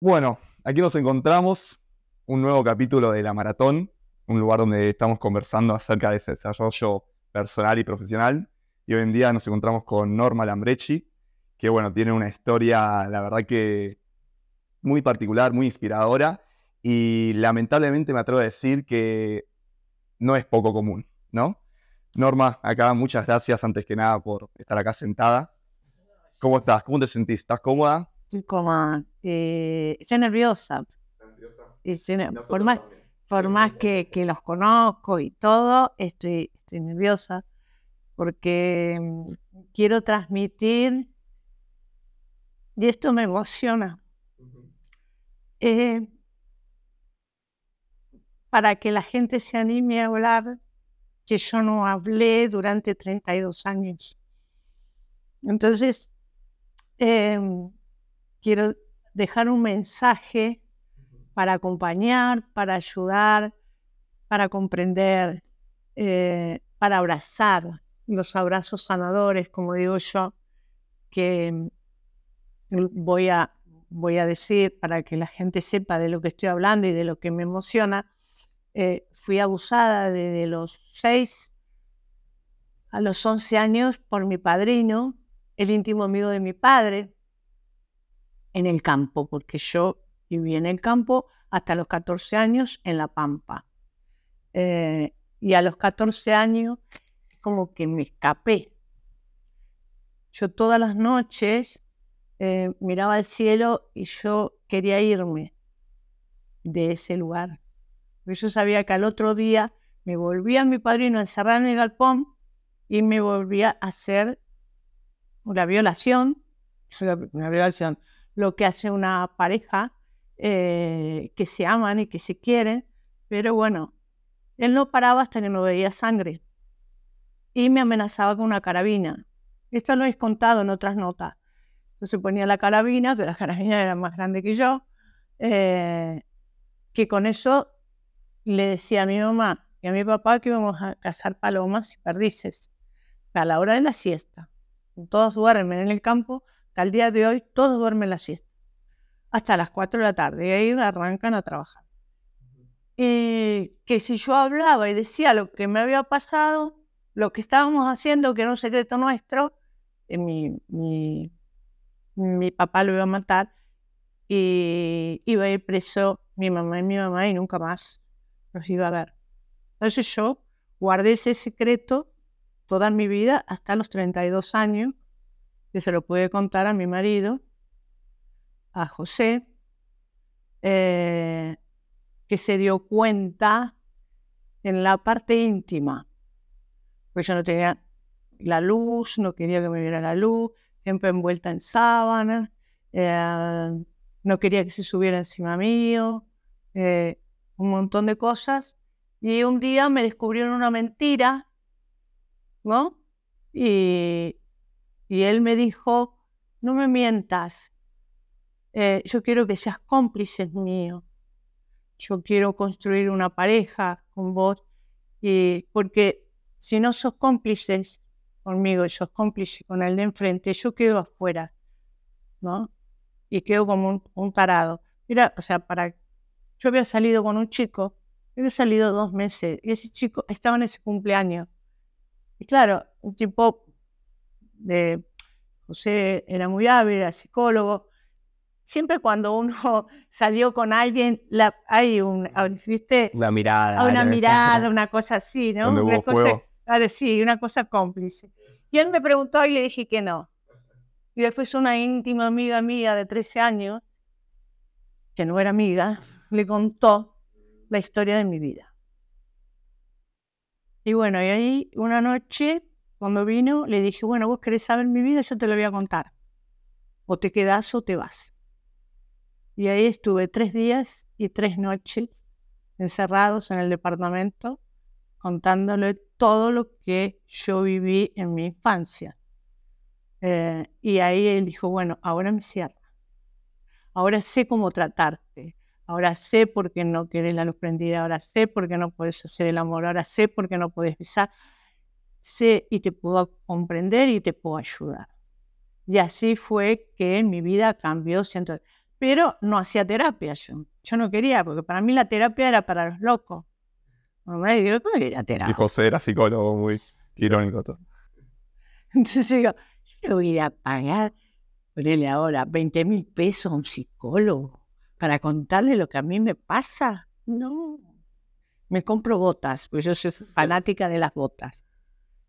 Bueno, aquí nos encontramos, un nuevo capítulo de La Maratón, un lugar donde estamos conversando acerca de ese desarrollo personal y profesional. Y hoy en día nos encontramos con Norma Lambrechi, que bueno, tiene una historia, la verdad que muy particular, muy inspiradora. Y lamentablemente me atrevo a decir que no es poco común, ¿no? Norma, acá muchas gracias antes que nada por estar acá sentada. ¿Cómo estás? ¿Cómo te sentís? ¿Estás cómoda? Estoy como, eh, estoy nerviosa. Y por más, por más que, que, los conozco y todo, estoy, estoy nerviosa porque mm, quiero transmitir y esto me emociona. Eh, para que la gente se anime a hablar, que yo no hablé durante 32 años. Entonces, eh, quiero dejar un mensaje para acompañar, para ayudar, para comprender, eh, para abrazar los abrazos sanadores, como digo yo, que voy a, voy a decir para que la gente sepa de lo que estoy hablando y de lo que me emociona. Eh, fui abusada desde los 6 a los 11 años por mi padrino, el íntimo amigo de mi padre, en el campo, porque yo viví en el campo hasta los 14 años en La Pampa. Eh, y a los 14 años como que me escapé. Yo todas las noches eh, miraba el cielo y yo quería irme de ese lugar. Porque yo sabía que al otro día me volvía mi padrino a encerrar en el galpón y me volvía a hacer una violación, una violación, lo que hace una pareja eh, que se aman y que se quieren, pero bueno, él no paraba hasta que no veía sangre y me amenazaba con una carabina. Esto lo he contado en otras notas. Entonces ponía la carabina, que la carabina era más grande que yo, eh, que con eso le decía a mi mamá y a mi papá que íbamos a cazar palomas y perdices a la hora de la siesta. Todos duermen en el campo, al día de hoy todos duermen la siesta, hasta las 4 de la tarde, y ahí arrancan a trabajar. Y que si yo hablaba y decía lo que me había pasado, lo que estábamos haciendo, que era un secreto nuestro, eh, mi, mi, mi, papá lo iba a matar y iba a ir preso mi mamá y mi mamá y nunca más los iba a ver. Entonces yo guardé ese secreto toda mi vida hasta los 32 años que se lo puede contar a mi marido, a José, eh, que se dio cuenta en la parte íntima, porque yo no tenía la luz, no quería que me viera la luz, siempre envuelta en sábana, eh, no quería que se subiera encima mío, eh, un montón de cosas. Y un día me descubrieron una mentira, ¿no? Y, y él me dijo, no me mientas, eh, yo quiero que seas cómplice mío, yo quiero construir una pareja con vos, y porque si no sos cómplices conmigo y sos cómplice con el de enfrente, yo quedo afuera, ¿no? Y quedo como un, tarado. Mira, o sea, para... Yo había salido con un chico, había salido dos meses, y ese chico estaba en ese cumpleaños. Y claro, un tipo de José era muy hábil, era psicólogo. Siempre cuando uno salió con alguien, la, hay un, ¿viste? Una mirada. Una mirada, una cosa así, ¿no? Una cosa, sí, una cosa cómplice. Y él me preguntó y le dije que no. Y después una íntima amiga mía de 13 años, que no era amiga, le contó la historia de mi vida. Y bueno, y ahí una noche cuando vino, le dije, bueno, vos querés saber mi vida, yo te lo voy a contar. O te quedás o te vas. Y ahí estuve tres días y tres noches encerrados en el departamento, contándole todo lo que yo viví en mi infancia. Eh, y ahí él dijo, bueno, ahora me cierra. Ahora sé cómo tratarte. Ahora sé por qué no querés la luz prendida. Ahora sé por qué no puedes hacer el amor. Ahora sé por qué no puedes besar sé y te puedo comprender y te puedo ayudar. Y así fue que mi vida cambió. pero no hacía terapia yo. Yo no quería, porque para mí la terapia era para los locos. Y digo, ¿cómo era terapia? Y José era psicólogo muy irónico todo. Entonces digo, yo le voy a pagar, ponerle ahora 20 mil pesos a un psicólogo para contarle lo que a mí me pasa. No. Me compro botas, porque yo soy fanática de las botas.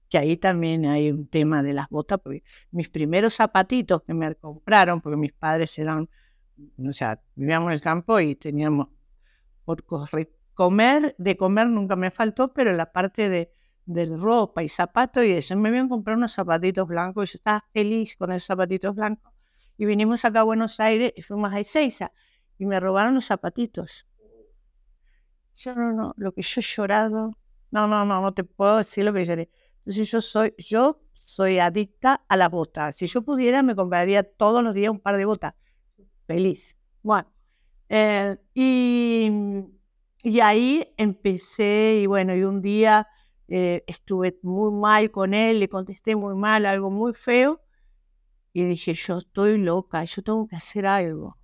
Que ahí también hay un tema de las botas, porque mis primeros zapatitos que me compraron, porque mis padres eran, o sea, vivíamos en el campo y teníamos por comer, de comer nunca me faltó, pero la parte de, de ropa y zapatos y eso, me habían comprado unos zapatitos blancos y yo estaba feliz con esos zapatitos blancos. Y vinimos acá a Buenos Aires y fuimos a Ezeiza y me robaron los zapatitos. Yo no, no, lo que yo he llorado, no, no, no, no te puedo decir lo que lloré. Entonces yo soy, yo soy adicta a las botas. Si yo pudiera, me compraría todos los días un par de botas. Feliz. Bueno, eh, y, y ahí empecé y bueno, y un día eh, estuve muy mal con él, le contesté muy mal, algo muy feo, y dije, yo estoy loca, yo tengo que hacer algo.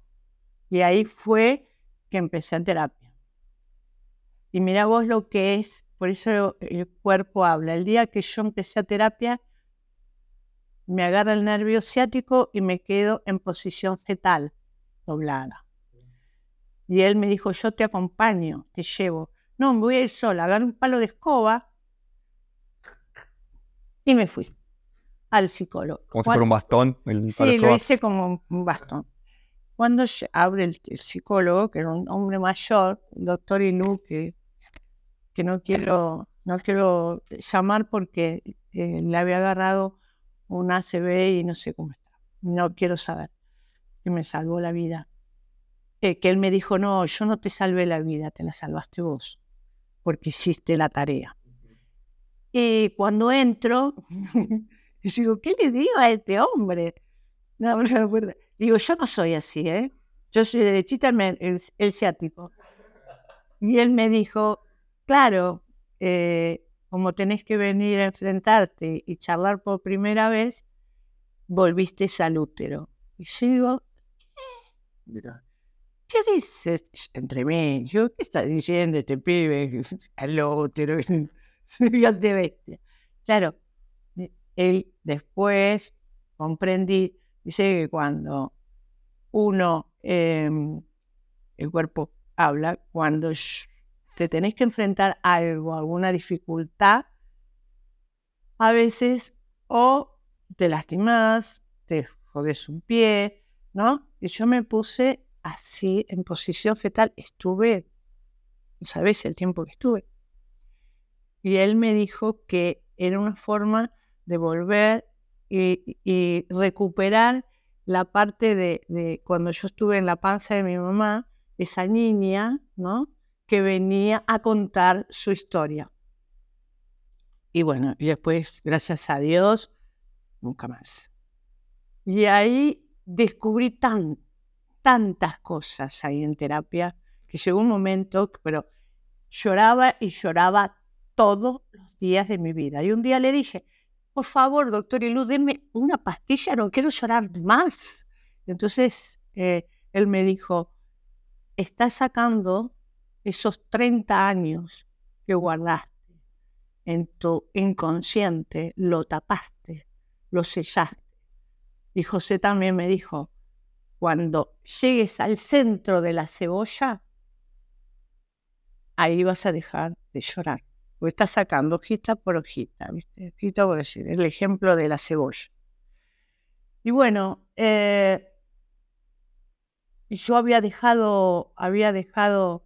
Y ahí fue que empecé en terapia. Y mira vos lo que es, por eso el cuerpo habla. El día que yo empecé a terapia, me agarra el nervio ciático y me quedo en posición fetal, doblada. Y él me dijo, yo te acompaño, te llevo. No, me voy a ir sola, agarré un palo de escoba y me fui al psicólogo. Como si fuera un bastón. sí, lo hice como un bastón. Cuando abre el, psicólogo, que era un hombre mayor, el doctor Ilú, que, que no, quiero, no quiero llamar porque eh, le había agarrado un ACV y no sé cómo está. No quiero saber. Que me salvó la vida. Eh, que él me dijo, no, yo no te salvé la vida, te la salvaste vos, porque hiciste la tarea. Y cuando entro, digo, ¿qué le digo a este hombre? No, no me acuerdo. Digo, yo no soy así, ¿eh? Yo soy derechita el, el, ciático. Y él me dijo, claro, eh, como tenés que venir a enfrentarte y charlar por primera vez, volviste al útero. Y yo digo, ¿qué? ¿Qué dices entre mí? Yo, ¿qué está diciendo este pibe? Al útero, de bestia. Claro, él después comprendí Dice que cuando uno, em, el cuerpo habla, cuando te tenés que enfrentar a algo, alguna dificultad, a veces o te lastimas, te jodes un pie, ¿no? Y yo me puse así en posición fetal, estuve, no sabes el tiempo que estuve. Y él me dijo que era una forma de volver y, recuperar la parte de, cuando yo estuve en la panza de mi mamá, esa niña, ¿no? Que venía a contar su historia. Y bueno, y después, gracias a Dios, nunca más. Y ahí descubrí tan, tantas cosas ahí en terapia que llegó un momento, pero lloraba y lloraba todos los días de mi vida. Y un día le dije, por favor, doctor Ilú, denme una pastilla, no quiero llorar más. Entonces eh, él me dijo, estás sacando esos 30 años que guardaste en tu inconsciente, lo tapaste, lo sellaste. Y José también me dijo, cuando llegues al centro de la cebolla, ahí vas a dejar de llorar está sacando hojita por hojita, ¿viste? Hojita por decir, el ejemplo de la cebolla. Y bueno, eh, yo había dejado, había dejado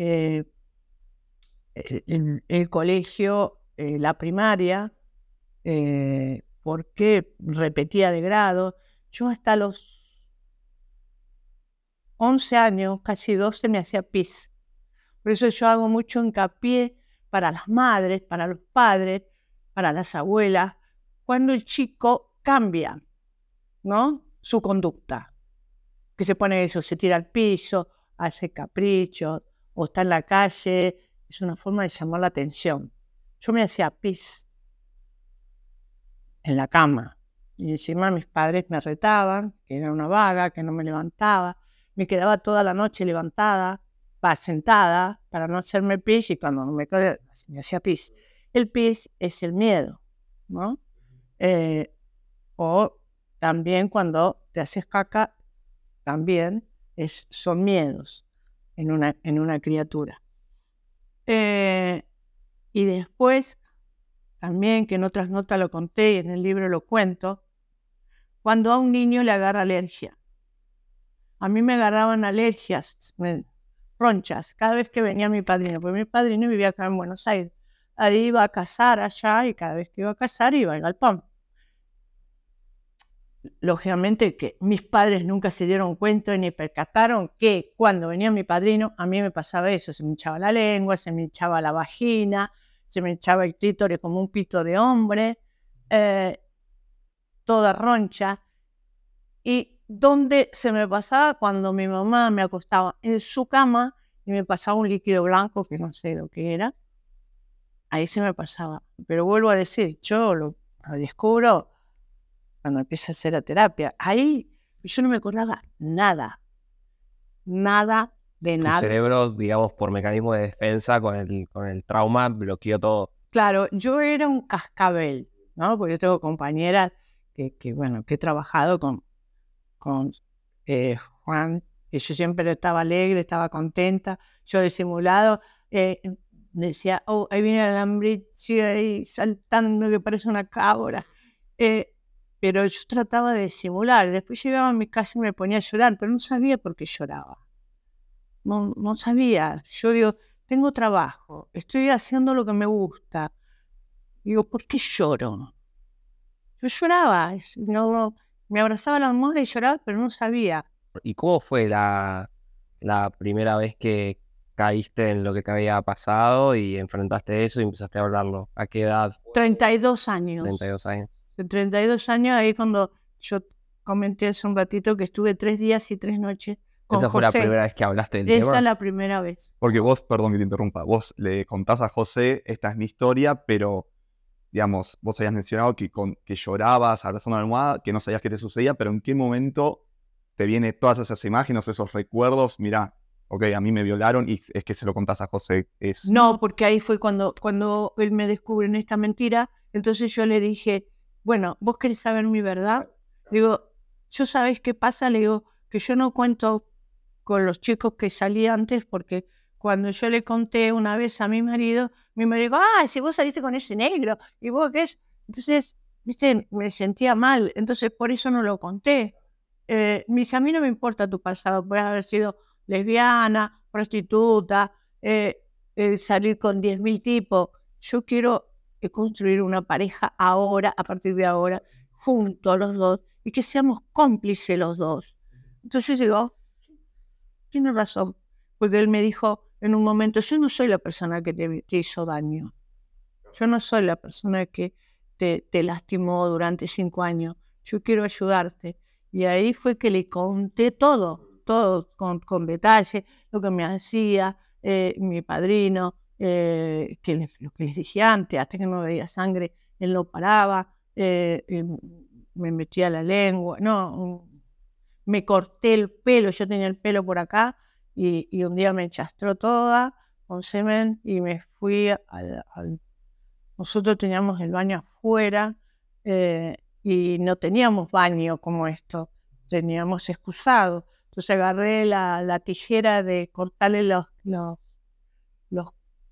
eh, el, colegio, eh, la primaria, porque repetía de grado. Yo hasta los 11 años, casi 12, me hacía pis. Por eso yo hago mucho hincapié para las madres, para los padres, para las abuelas, cuando el chico cambia, ¿no? Su conducta. Que se pone eso, se tira al piso, hace caprichos, o está en la calle, es una forma de llamar la atención. Yo me hacía pis en la cama y encima mis padres me retaban, que era una vaga, que no me levantaba. me quedaba toda la noche levantada, va sentada para no hacerme pis y cuando me, me hacía pis. El pis es el miedo, ¿no? Eh, o también cuando te haces caca, también es, son miedos en una, en una criatura. Eh, y después, también que en otras notas lo conté y en el libro lo cuento, cuando a un niño le agarra alergia. A mí me agarraban alergias, ronchas, cada vez que venía mi padrino, porque mi padrino vivía acá en Buenos Aires. Ahí iba a cazar allá y cada vez que iba a cazar iba al galpón. Lógicamente que mis padres nunca se dieron cuenta ni percataron que cuando venía mi padrino a mí me pasaba eso, se me hinchaba la lengua, se me hinchaba la vagina, se me hinchaba el clítoris como un pito de hombre, eh, toda roncha. Y donde se me pasaba cuando mi mamá me acostaba en su cama y me pasaba un líquido blanco que no sé lo que era, ahí se me pasaba. Pero vuelvo a decir, yo lo, descubro cuando empiezo a hacer la terapia. Ahí yo no me acordaba nada, nada de nada. El cerebro, digamos, por mecanismo de defensa con el, con el trauma, bloqueó todo. Claro, yo era un cascabel, ¿no? Porque yo tengo compañeras que, que bueno, que he trabajado con, con eh, Juan, y yo siempre estaba alegre, estaba contenta, yo disimulado, eh, decía, oh, ahí viene la hambrichi ahí saltando que parece una cabra. Eh, pero yo trataba de disimular. Después llegaba a mi casa y me ponía a llorar, pero no sabía por qué lloraba. No, no sabía. Yo digo, tengo trabajo, estoy haciendo lo que me gusta. Digo, ¿por qué lloro? Yo lloraba, no, me abrazaba la almohada y lloraba, pero no sabía. ¿Y cómo fue la, la primera vez que caíste en lo que te había pasado y enfrentaste eso y empezaste a hablarlo? ¿A qué edad? 32 años. 32 años. De 32 años, ahí cuando yo comenté hace un ratito que estuve tres días y tres noches con Esa fue la primera vez que hablaste del tema. Esa es la primera vez. Porque vos, perdón que te interrumpa, vos le contás a José, esta es mi historia, pero digamos, vos habías mencionado que, con, que llorabas abrazando la almohada, que no sabías qué te sucedía, pero ¿en qué momento te vienen todas esas imágenes, esos recuerdos? Mira, ok, a mí me violaron y es que se lo contás a José. Es... No, porque ahí fue cuando, cuando él me descubre en esta mentira, entonces yo le dije, bueno, ¿vos querés saber mi verdad? Digo, ¿yo sabés qué pasa? Le digo, que yo no cuento con los chicos que salí antes porque cuando yo le conté una vez a mi marido, mi marido dijo, ah, si vos saliste con ese negro, y vos qué es. Entonces, viste, me sentía mal, entonces por eso no lo conté. Eh, mis a mí no me importa tu pasado, puedes haber sido lesbiana, prostituta, eh, salir con 10.000 tipos. Yo quiero construir una pareja ahora, a partir de ahora, juntos los dos, y que seamos cómplices los dos. Entonces digo, tiene razón, porque él me dijo, en un momento, yo no soy la persona que te, hizo daño. Yo no soy la persona que te, lastimó durante cinco años. Yo quiero ayudarte. Y ahí fue que le conté todo, todo con, con detalle, lo que me hacía eh, mi padrino, eh, que lo que les dije antes, hasta que no veía sangre, él no paraba, eh, me metía la lengua, no, me corté el pelo, yo tenía el pelo por acá, y, un día me enchastró toda con semen y me fui al... nosotros teníamos el baño afuera eh, y no teníamos baño como esto, teníamos excusado. Entonces agarré la, tijera de cortarle los, los,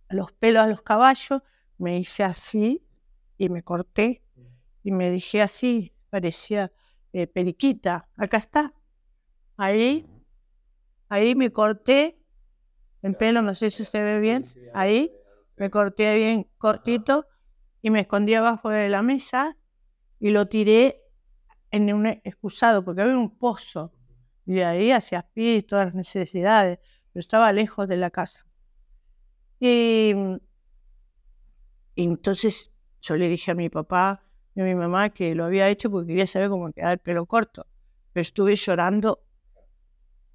los, pelos a los caballos, me hice así y me corté y me dije así, parecía eh, periquita, acá está. Ahí Ahí me corté en pelo, no sé si se ve bien. Ahí me corté bien cortito y me escondí abajo de la mesa y lo tiré en un excusado porque había un pozo y ahí hacía pis, todas las necesidades, pero estaba lejos de la casa. Y, y, entonces yo le dije a mi papá y a mi mamá que lo había hecho porque quería saber cómo quedaba el pelo corto. Pero estuve llorando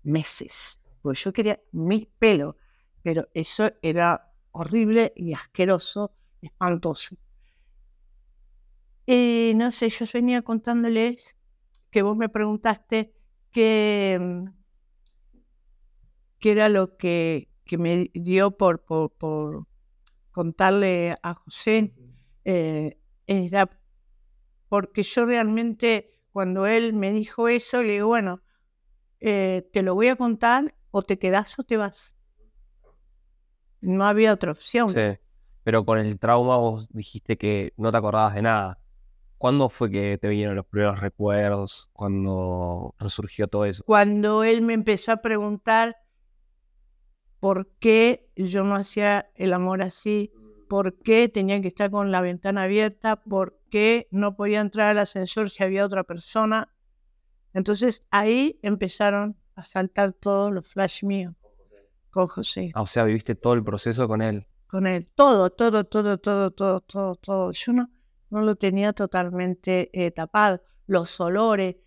meses, porque yo quería mi pelo, pero eso era horrible y asqueroso, espantoso. Y no sé, yo venía contándoles que vos me preguntaste que, que era lo que, que me dio por, por, por contarle a José, eh, era porque yo realmente, cuando él me dijo eso, le digo, bueno, eh, te lo voy a contar o te quedas o te vas. No había otra opción. Sí, pero con el trauma vos dijiste que no te acordabas de nada. ¿Cuándo fue que te vinieron los primeros recuerdos? ¿Cuándo resurgió todo eso? Cuando él me empezó a preguntar por qué yo no hacía el amor así, por qué tenía que estar con la ventana abierta, por qué no podía entrar al ascensor si había otra persona. Entonces ahí empezaron a saltar todos los flash míos con José. Ah, o sea, viviste todo el proceso con él. Con él, todo, todo, todo, todo, todo, todo, todo. Yo no, no lo tenía totalmente eh, tapado. Los olores,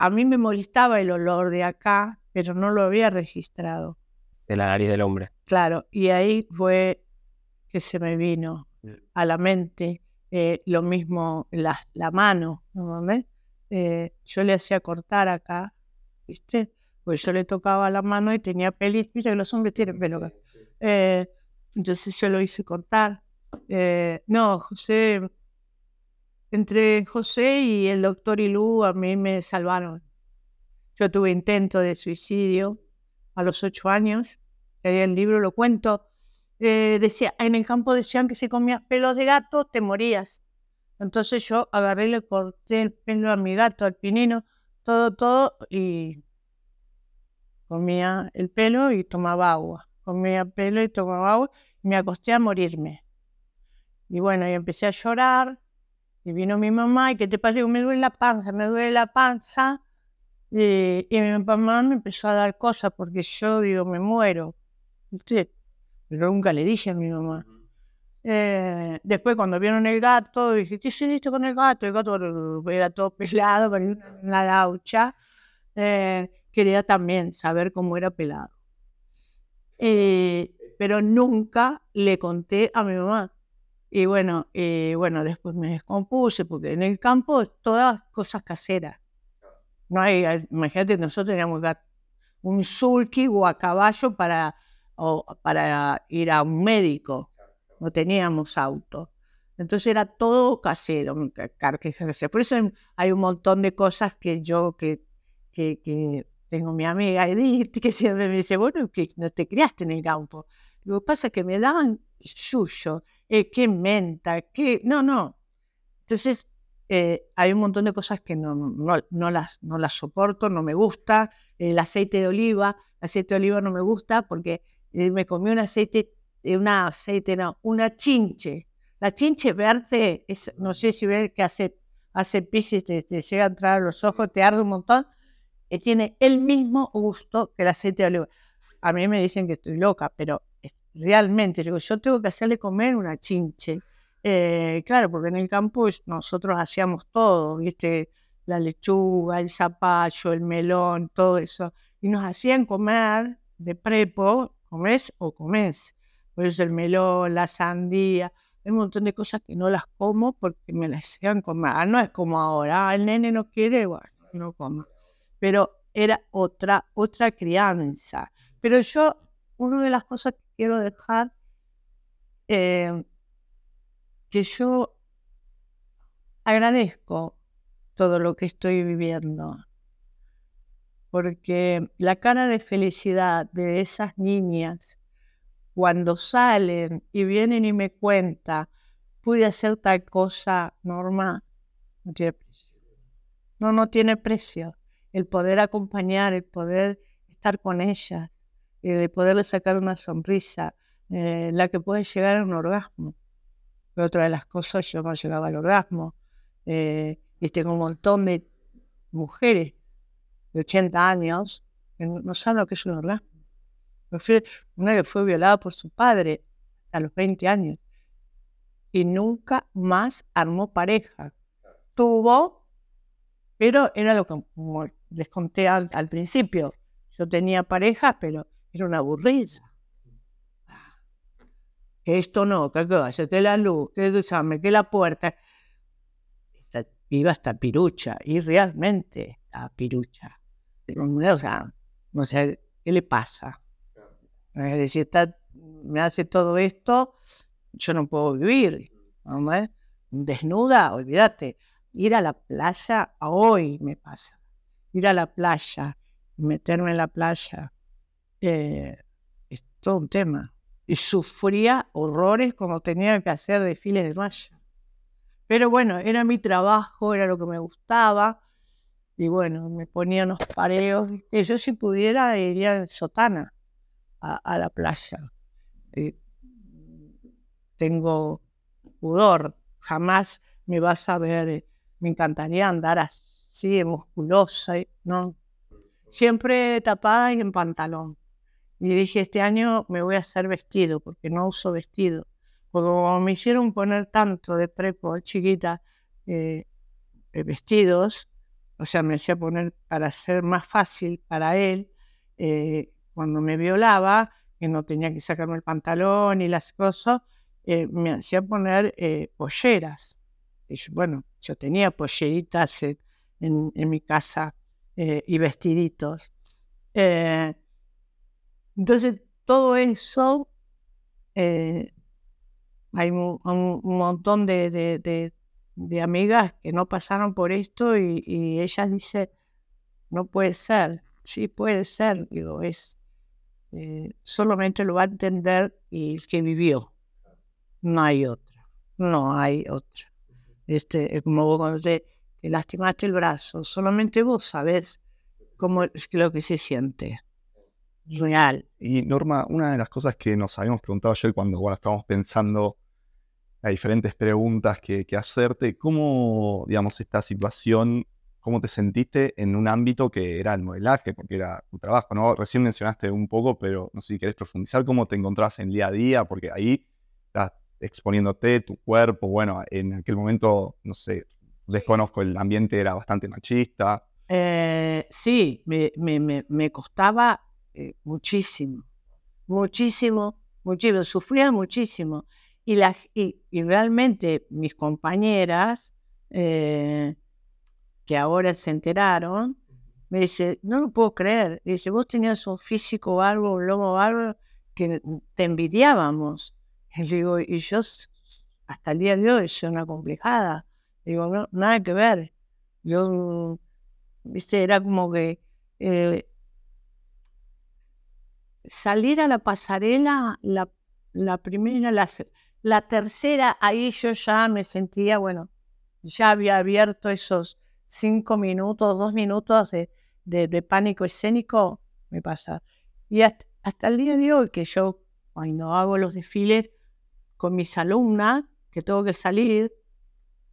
a mí me molestaba el olor de acá, pero no lo había registrado. De la nariz del hombre. Claro, y ahí fue que se me vino a la mente eh, lo mismo la, la mano, ¿no? Eh, yo le hacía cortar acá, ¿viste? Pues yo le tocaba la mano y tenía pelis, viste que los hombres tienen pelo acá. Eh, entonces yo lo hice cortar. No, José, entre José y el doctor Ilú a mí me salvaron. Yo tuve intento de suicidio a los ocho años, en el libro lo cuento. Eh, decía, en el campo decían que si comías pelos de gato te morías. Entonces yo agarré y le corté el pelo a mi gato, al pinino, todo, todo, y comía el pelo y tomaba agua. Comía pelo y tomaba agua y me acosté a morirme. Y bueno, y empecé a llorar. Y vino mi mamá, ¿y qué te pasa? Me duele la panza, me duele la panza. Y, y mi mamá me empezó a dar cosas porque yo digo, me muero. Sí, pero nunca le dije a mi mamá. Eh, después cuando vieron el gato, dije, ¿qué hiciste con el gato? El gato era todo pelado, con una laucha. Eh, quería también saber cómo era pelado. Eh, pero nunca le conté a mi mamá. Y bueno, eh, bueno, después me descompuse, porque en el campo todas cosas caseras. No hay, imagínate, nosotros teníamos un sulky o a caballo para, o para ir a un médico no teníamos auto. Entonces era todo casero, Por eso hay un montón de cosas que yo, que, que, que tengo mi amiga Edith, que siempre me dice, bueno, que no te criaste en el campo. Lo que pasa es que me daban suyo, eh, que menta, que... No, no. Entonces eh, hay un montón de cosas que no, no, no, las, no las soporto, no me gusta. El aceite de oliva, el aceite de oliva no me gusta porque eh, me comí un aceite una aceite, no, una chinche. La chinche verde, es, no sé si ves que hace, hace pis te, te, llega a entrar a los ojos, te arde un montón, y tiene el mismo gusto que el aceite de oliva. A mí me dicen que estoy loca, pero realmente, digo, yo tengo que hacerle comer una chinche. Eh, claro, porque en el campus nosotros hacíamos todo, ¿viste? La lechuga, el zapallo, el melón, todo eso. Y nos hacían comer de prepo, comés o comés por eso el melón, la sandía, hay un montón de cosas que no las como porque me las hacían comer. Ah, no es como ahora, ah, el nene no quiere, bueno, no como. Pero era otra, otra crianza. Pero yo, una de las cosas que quiero dejar, eh, que yo agradezco todo lo que estoy viviendo, porque la cara de felicidad de esas niñas cuando salen y vienen y me cuentan, pude hacer tal cosa, Norma, no tiene precio. No, no tiene precio. El poder acompañar, el poder estar con ellas, el poderle sacar una sonrisa, eh, la que puede llegar a un orgasmo. Pero otra de las cosas, yo no llegaba al orgasmo. Eh, y tengo un montón de mujeres de 80 años que no saben lo que es un orgasmo. Una que fue violada por su padre a los 20 años y nunca más armó pareja. Tuvo, pero era lo que les conté al, principio. Yo tenía pareja, pero era una aburrida. Que esto no, que cállate la luz, que llame, que la puerta. iba hasta pirucha, y realmente a pirucha. O sea, no sé, ¿qué le pasa? Es decir, está, me hace todo esto, yo no puedo vivir. ¿no? Desnuda, olvídate. Ir a la playa, hoy me pasa. Ir a la playa, meterme en la playa, eh, es todo un tema. Y sufría horrores como tenía que hacer desfiles de malla. Pero bueno, era mi trabajo, era lo que me gustaba. Y bueno, me ponía unos pareos. Yo si pudiera iría en sotana a, la playa. Eh, tengo pudor, jamás me vas a ver, eh, me encantaría andar así, musculosa, ¿no? Siempre tapada y en pantalón. Y dije, este año me voy a hacer vestido, porque no uso vestido. Porque como me hicieron poner tanto de prepo, chiquita, eh, vestidos, o sea, me hacía poner para ser más fácil para él, eh, cuando me violaba, que no tenía que sacarme el pantalón y las cosas, eh, me hacía poner eh, polleras. Y bueno, yo tenía polleritas en, en, mi casa y vestiditos. Entonces, todo eso, hay un, montón de amigas que no pasaron por esto y, y ella dice, no puede ser, sí puede ser, digo, es, eh, solamente lo va a entender y el que vivió, no hay otra, no hay otra. Este, como cuando te, lastimaste el brazo, solamente vos sabés cómo es lo que se siente. Real. Y Norma, una de las cosas que nos habíamos preguntado ayer cuando bueno, estábamos pensando diferentes preguntas que, hacerte. ¿Cómo, digamos, esta situación, cómo te sentiste en un ámbito que era el modelaje, porque era tu trabajo, ¿no? Recién mencionaste un poco, pero no sé si querés profundizar cómo te encontrás en el día a día, porque ahí estás exponiéndote, tu cuerpo, bueno, en aquel momento, no sé, desconozco, el ambiente era bastante machista. Eh, sí, me, me, costaba eh, muchísimo, muchísimo, muchísimo, sufría muchísimo. Y, las, y, realmente mis compañeras, eh, que ahora se enteraron, me dice, no lo puedo creer. Dice, vos tenías un físico bárbaro, un lomo bárbaro, que te envidiábamos. Y digo, y yo hasta el día de hoy soy una complejada. Digo, no, nada que ver. Yo, viste, era como que eh, salir a la pasarela, la, primera, la, tercera, ahí yo ya me sentía, bueno, ya había abierto esos cinco minutos, dos minutos de, pánico escénico, me pasa. Y hasta, el día de hoy que yo, cuando hago los desfiles con mis alumnas, que tengo que salir,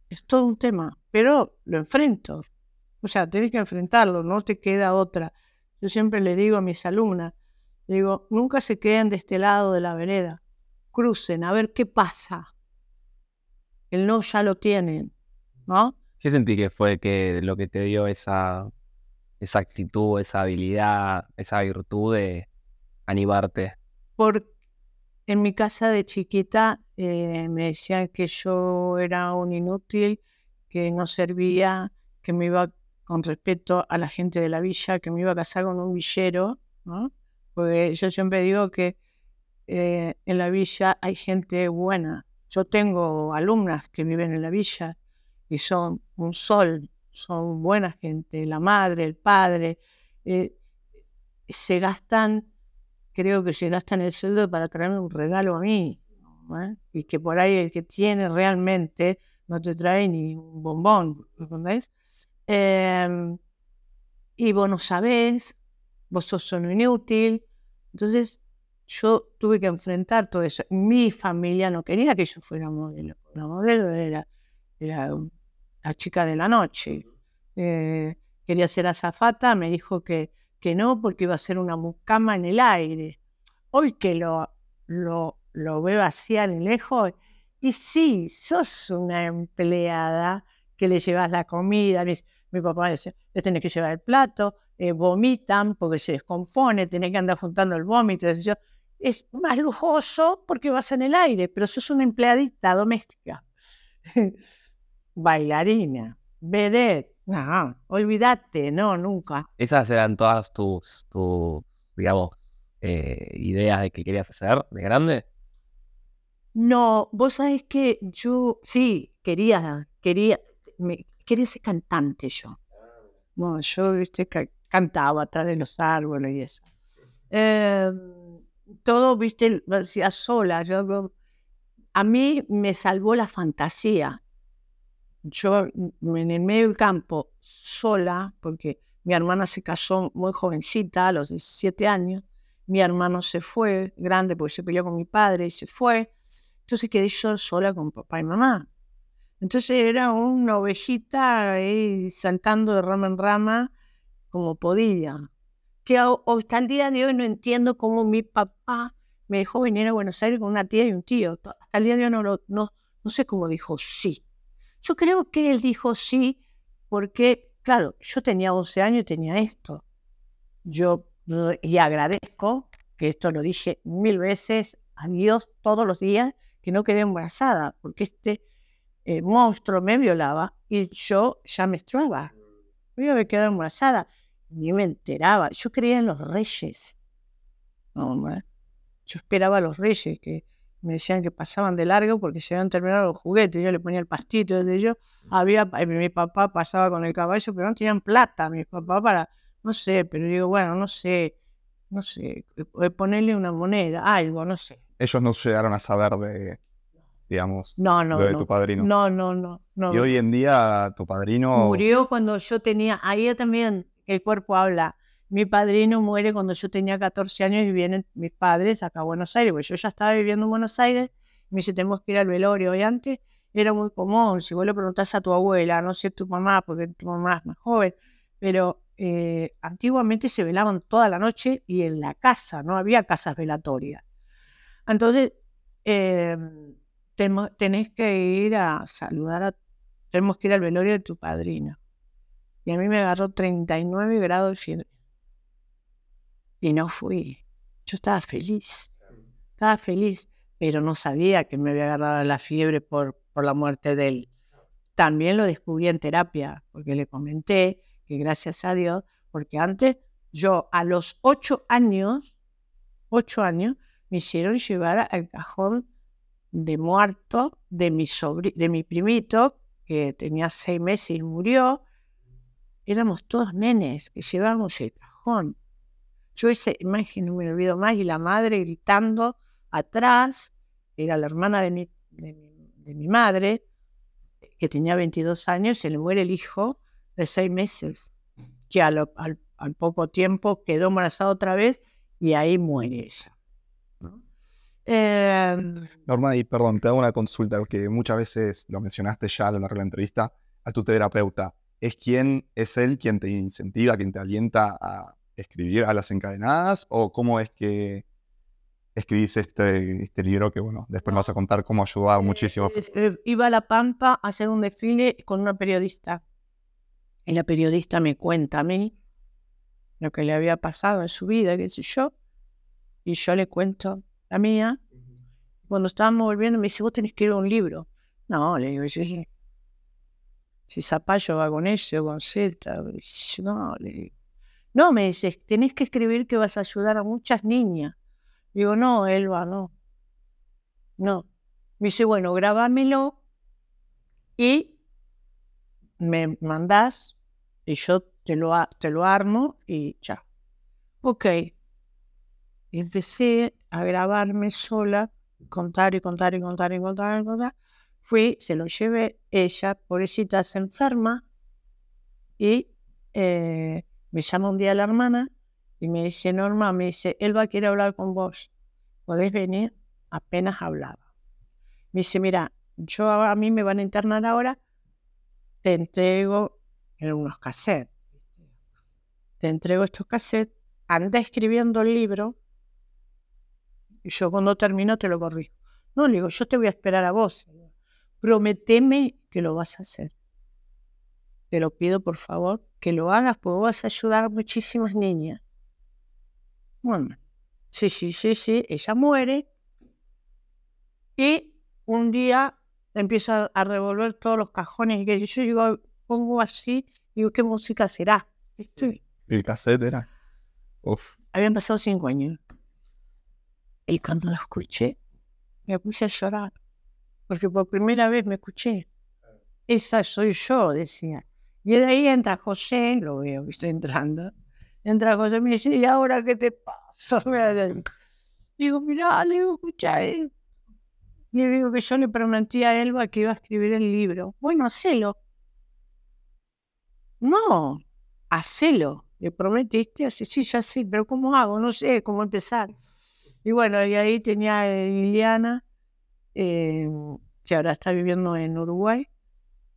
es todo un tema, pero lo enfrento. O sea, tienes que enfrentarlo, no te queda otra. Yo siempre le digo a mis alumnas, digo, nunca se queden de este lado de la vereda crucen, a ver qué pasa. El no ya lo tienen, ¿no? ¿Qué sentí que fue que lo que te dio esa, esa actitud, esa habilidad, esa virtud de animarte? Porque en mi casa de chiquita eh, me decían que yo era un inútil, que no servía, que me iba con respeto a la gente de la villa, que me iba a casar con un villero, ¿no? Porque yo siempre digo que eh, en la villa hay gente buena. Yo tengo alumnas que viven en la villa y son un sol, son buena gente, la madre, el padre. Eh, se gastan, creo que se gastan el sueldo para traerme un regalo a mí. Y que por ahí el que tiene realmente no te trae ni un bombón, ¿entendés? Em, y vos no sabés, vos sos un inútil. Entonces, yo tuve que enfrentar todo eso. Mi familia no quería que yo fuera modelo. La modelo era, la chica de la noche. Eh, quería ser azafata, me dijo que, que no porque iba a ser una mucama en el aire. Hoy que lo, lo, lo veo así a lejos, y sí, sos una empleada que le llevas la comida. Mi, mi papá decía, le tenés que llevar el plato, eh, vomitan porque se descompone, tenés que andar juntando el vómito. Yo, es más lujoso porque vas en el aire, pero sos una empleadita doméstica. Bailarina, vedette, no, olvídate, no, nunca. Esas eran todas tus, tus digamos, eh, ideas de qué querías hacer de grande? No, vos sabés que yo, sí, quería, quería, me, quería ser cantante yo. No, yo, viste, ca- cantaba atrás de los árboles y eso. Eh, todo, viste, hacía sola. Yo, a mí me salvó la fantasía. Yo en el medio del campo, sola, porque mi hermana se casó muy jovencita, a los 17 años. Mi hermano se fue, grande, porque se peleó con mi padre y se fue. Entonces quedé yo sola con papá y mamá. Entonces era una ovejita ahí saltando de rama en rama como podía. Que hasta el día de hoy no entiendo cómo mi papá me dejó venir a Buenos Aires con una tía y un tío. Hasta el día de hoy no, lo- no, no sé cómo dijo sí. Yo creo que él dijo sí porque, claro, yo tenía 11 años y tenía esto. Yo y agradezco, que esto lo dije mil veces a Dios todos los días, que no quedé embarazada, porque este eh, monstruo me violaba y yo ya menstruaba. Yo haber quedado embarazada, ni me enteraba. Yo creía en los reyes. No, yo esperaba a los reyes que me decían que pasaban de largo porque se habían terminado los juguetes. Yo le ponía el pastito desde yo. Había, eh, mi papá pasaba con el caballo, pero no tenían plata. Mi papá para, no sé, pero digo, bueno, no sé, no sé, eh, ponerle una moneda, algo, no sé. Ellos no llegaron a saber de, digamos, No, no, lo de no. tu padrino. No, no, no. no. Y hoy en día tu padrino... Murió cuando yo tenía, ahí también el cuerpo habla. Mi padrino muere cuando yo tenía 14 años y vienen mis padres acá a Buenos Aires, porque yo ya estaba viviendo en Buenos Aires. Me dice, tenemos que ir al velorio. Y antes era muy común, si vos le preguntás a tu abuela, no sé tu mamá, porque tu mamá es más joven, pero eh, antiguamente se velaban toda la noche y en la casa, no había casas velatorias. Entonces, temo- tenés que ir a saludar a, tenemos que ir al velorio de tu padrino. Y a mí me agarró 39 grados de fiebre. Y no fui. Yo estaba feliz. Estaba feliz, pero no sabía que me había agarrado la fiebre por, por la muerte de él. También lo descubrí en terapia, porque le comenté que gracias a Dios, porque antes yo a los ocho años, ocho años, me hicieron llevar al cajón de muerto de mi, sobri- de mi primito, que tenía seis meses y murió. Éramos todos nenes que llevábamos el cajón. Yo esa imagen no me olvido más, y la madre gritando atrás, era la hermana de mi, de de mi madre, que tenía 22 años, se le muere el hijo de seis meses, que a lo- al, al poco tiempo quedó embarazada otra vez y ahí muere ella. Em, Norma, y perdón, te hago una consulta, que muchas veces lo mencionaste ya a lo largo de la entrevista, a tu terapeuta. ¿Es quién, es él quien te incentiva, quien te alienta a escribir a las encadenadas? ¿O cómo es que escribís este, este libro que, bueno, después me vas a contar cómo ayudaba muchísimo? Es- eh, iba a La Pampa a hacer un desfile con una periodista. Y la periodista me cuenta a mí lo que le había pasado en su vida, qué sé yo. Y yo le cuento la mía. Cuando estábamos volviendo me dice, vos tenés que ir a un libro. No, le digo, sí. Si Zapallo va con eso, con Z. No, le. No, me dice, tenés que escribir que vas a ayudar a muchas niñas. Digo, no, Elba, no. No. Me dice, bueno, grábamelo y me mandás y yo te lo, te lo armo y ya. Ok. Empecé a grabarme sola, contar y contar y contar y contar y contar. Fui, se lo llevé, ella, pobrecita, se enferma y eh, me llama un día la hermana y me dice, Norma, me dice, Elba quiere hablar con vos. ¿Podés venir? Apenas hablaba. Me dice, mira, yo a a mí me van a internar ahora, te entrego en unos cassettes. Te entrego estos cassettes, anda escribiendo el libro y yo cuando termino te lo corrijo. No, le digo, yo te voy a esperar a vos. Prometeme que lo vas a hacer. Te lo pido, por favor, que lo hagas, porque vas a ayudar a muchísimas niñas. Bueno, sí, sí, sí, sí, ella muere. Y un día empieza a revolver todos los cajones y yo digo, pongo así, digo, ¿qué música será? ¿Viste? ¿El cassette era? Uf, Habían pasado cinco años. Y cuando lo escuché, me puse a llorar, porque por primera vez me escuché. Esa soy yo, decía. Y de ahí entra José, lo veo que está entrando. Entra José y me dice, ¿y ahora qué te pasa? Digo, mira, le digo, escucha. Y le digo que yo le prometí a Elba que iba a escribir el libro. Bueno, hacelo. No, hacelo. Le prometiste, así, sí, ya sé, pero ¿cómo hago? No sé cómo empezar. Y bueno, y ahí tenía Liliana, eh, que ahora está viviendo en Uruguay,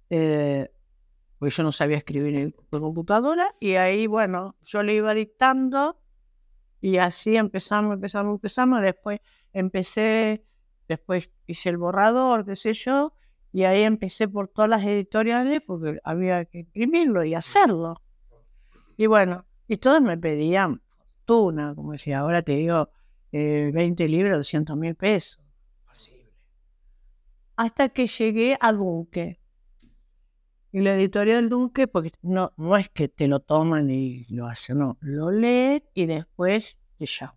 eh, porque yo no sabía escribir por computadora, y ahí, bueno, yo le iba dictando, y así empezamos, empezamos, empezamos, después empecé, después hice el borrador, qué sé yo, y ahí empecé por todas las editoriales, porque había que imprimirlo y hacerlo. Y bueno, y todos me pedían fortuna, como decía, ahora te digo, 20 eh, libros, 200 mil pesos. Hasta que llegué a Dunque. Y la editorial Dunque, porque no, no es que te lo toman y lo hacen, no, lo leen y después te llaman.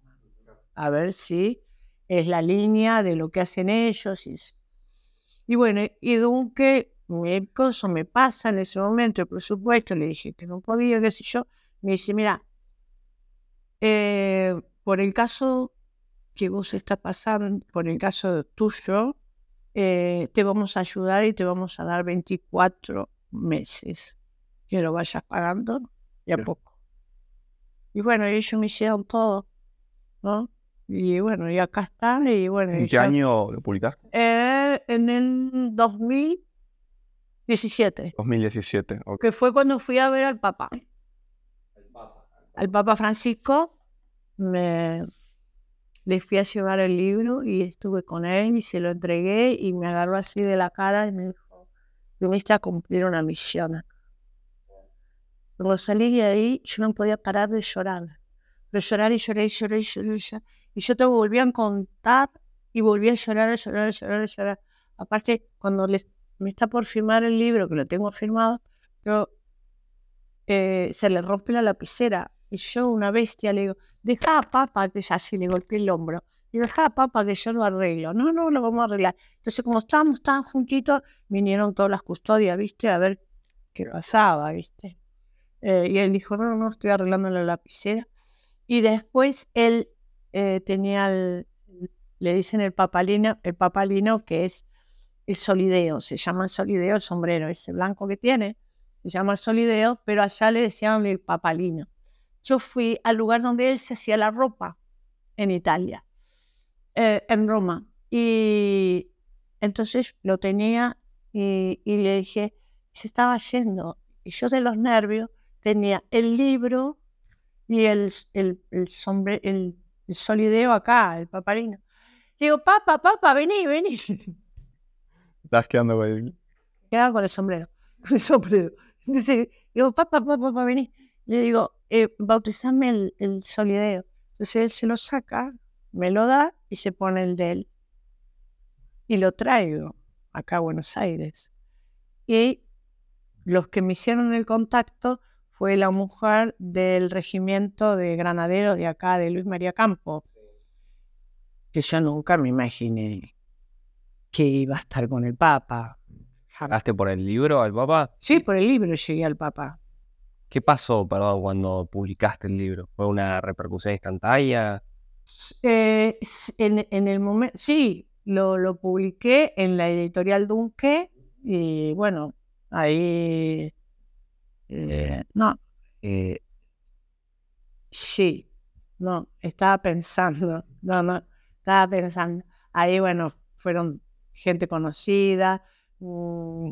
A ver si es la línea de lo que hacen ellos. Y, bueno, y Dunque, mi cosa me pasa en ese momento, por supuesto, le dije que no podía, qué sé yo. Me dice, mira, eh, por el caso que vos está pasando, por el caso tuyo, eh, te vamos a ayudar y te vamos a dar 24 meses que lo vayas pagando y a poco. Y bueno, ellos me hicieron todo, ¿no? Y bueno, y acá están. Y bueno, ¿En qué año lo publicaste? Eh, en el 2017. 2017, ok. Que fue cuando fui a ver al Papa. Al Papa Francisco. Me, le fui a llevar el libro y estuve con él y se lo entregué y me agarró así de la cara y me dijo, viniste a cumplir una misión. Cuando salí de ahí, yo no podía parar de llorar. De llorar y llorar y llorar y llorar. Y, yo te volvía a contar y volví a llorar, a llorar, a llorar, a llorar. Aparte, cuando les, me está por firmar el libro, que lo tengo firmado, yo, eh, se le rompe la lapicera. Y yo, una bestia, le digo, deja a papá, que ya así le golpeé el hombro. Y deja a papá que yo lo arreglo. No, no, lo vamos a arreglar. Entonces, como estábamos tan juntitos, vinieron todas las custodias, ¿viste? A ver qué pasaba, ¿viste? Eh, y él dijo, no, no, estoy arreglando la lapicera. Y después él eh, tenía, el, le dicen el papalino, el papalino que es el solideo, se llama el solideo el sombrero, ese blanco que tiene, se llama solideo, pero allá le decían el papalino yo fui al lugar donde él se hacía la ropa en Italia, eh, en Roma. Y entonces lo tenía y, le dije, se estaba yendo. Y yo de los nervios tenía el libro y el, el, el, el, solideo acá, el paparino. Digo, papá, papá, vení, vení. Estás quedando con el... Quedaba con el sombrero, con el sombrero. digo, papá, papá, papá, vení. Le digo, eh, el, el solideo. Entonces él se lo saca, me lo da y se pone el de él. Y lo traigo acá a Buenos Aires. Y los que me hicieron el contacto fue la mujer del regimiento de granaderos de acá, de Luis María Campo, que yo nunca me imaginé que iba a estar con el Papa. ¿Llegaste por el libro al Papa? Sí, por el libro llegué al Papa. ¿Qué pasó, perdón, cuando publicaste el libro? ¿Fue una repercusión instantánea? Eh, en, el momento, sí, lo, lo, publiqué en la editorial Dunque y bueno, ahí, eh, no, eh, sí, no, estaba pensando, no, no, estaba pensando, ahí bueno, fueron gente conocida, mm,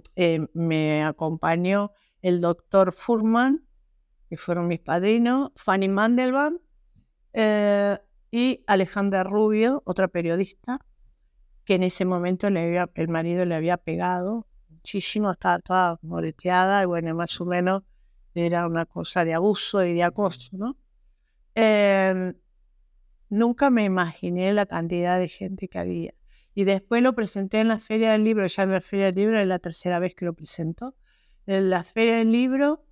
me acompañó el doctor Furman, que fueron mis padrinos, Fanny Mandelbaum eh, y Alejandra Rubio, otra periodista, que en ese momento le había, el marido le había pegado muchísimo, estaba toda moreteada y bueno, más o menos era una cosa de abuso y de acoso, ¿no? Em, nunca me imaginé la cantidad de gente que había. Y después lo presenté en la Feria del Libro, ya en la Feria del Libro es la tercera vez que lo presento. En la Feria del Libro